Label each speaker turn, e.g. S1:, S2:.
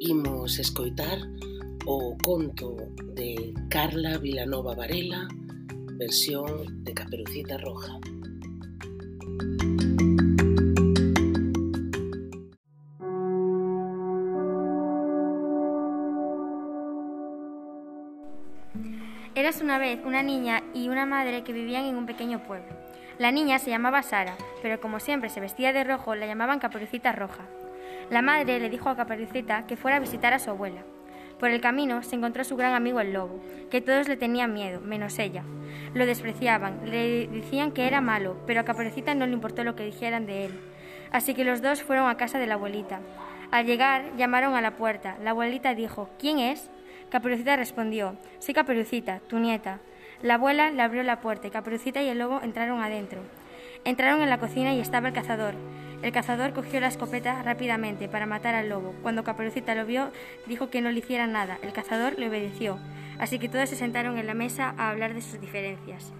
S1: imos escoitar o conto de Carla Vilanova Varela, versión de Caperucita Roja.
S2: Eras una vez una niña y una madre que vivían en un pequeño pueblo. La niña se llamaba Sara, pero como siempre se vestía de rojo, la llamaban Caperucita Roja. La madre le dijo a Caperucita que fuera a visitar a su abuela. Por el camino se encontró a su gran amigo el lobo, que todos le tenían miedo, menos ella. Lo despreciaban, le decían que era malo, pero a Caperucita no le importó lo que dijeran de él. Así que los dos fueron a casa de la abuelita. Al llegar, llamaron a la puerta. La abuelita dijo, ¿quién es? Caperucita respondió, soy Caperucita, tu nieta. La abuela le abrió la puerta y Caperucita y el lobo entraron adentro. Entraron en la cocina y estaba el cazador. El cazador cogió la escopeta rápidamente para matar al lobo. Cuando Caperucita lo vio, dijo que no le hiciera nada. El cazador le obedeció. Así que todos se sentaron en la mesa a hablar de sus diferencias.